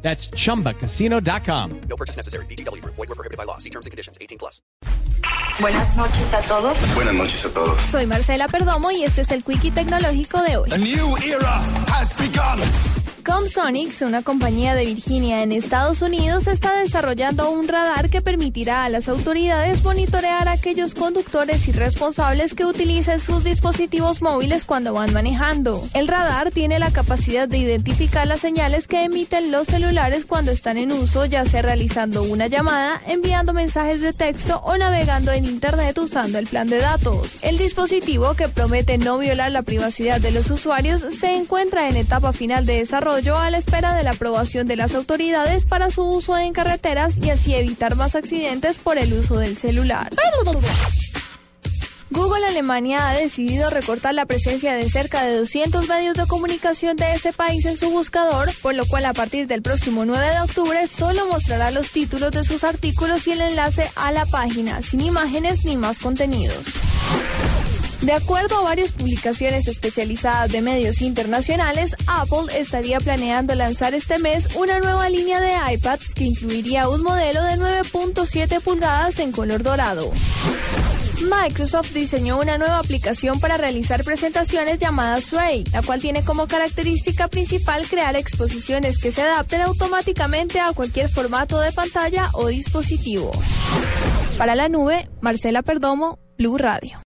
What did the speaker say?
That's chumbacasino.com. No purchase necessary. BGW. Void were prohibited by law. See terms and conditions. 18 plus. Buenas noches a todos. Buenas noches a todos. Soy Marcela Perdomo y este es el Quickie Tecnológico de hoy. A new era has begun. Comsonics, una compañía de Virginia en Estados Unidos, está desarrollando un radar que permitirá a las autoridades monitorear a aquellos conductores irresponsables que utilicen sus dispositivos móviles cuando van manejando. El radar tiene la capacidad de identificar las señales que emiten los celulares cuando están en uso, ya sea realizando una llamada, enviando mensajes de texto o navegando en Internet usando el plan de datos. El dispositivo, que promete no violar la privacidad de los usuarios, se encuentra en etapa final de desarrollo la espera de la aprobación de las autoridades para su uso en carreteras y así evitar más accidentes por el uso del celular. Google Alemania ha decidido recortar la presencia de cerca de 200 medios de comunicación de ese país en su buscador, por lo cual a partir del próximo 9 de octubre solo mostrará los títulos de sus artículos y el enlace a la página, sin imágenes ni más contenidos. De acuerdo a varias publicaciones especializadas de medios internacionales, Apple estaría planeando lanzar este mes una nueva línea de iPads que incluiría un modelo de 9.7 pulgadas en color dorado. Microsoft diseñó una nueva aplicación para realizar presentaciones llamada Sway, la cual tiene como característica principal crear exposiciones que se adapten automáticamente a cualquier formato de pantalla o dispositivo. Para la nube, Marcela Perdomo, Blue Radio.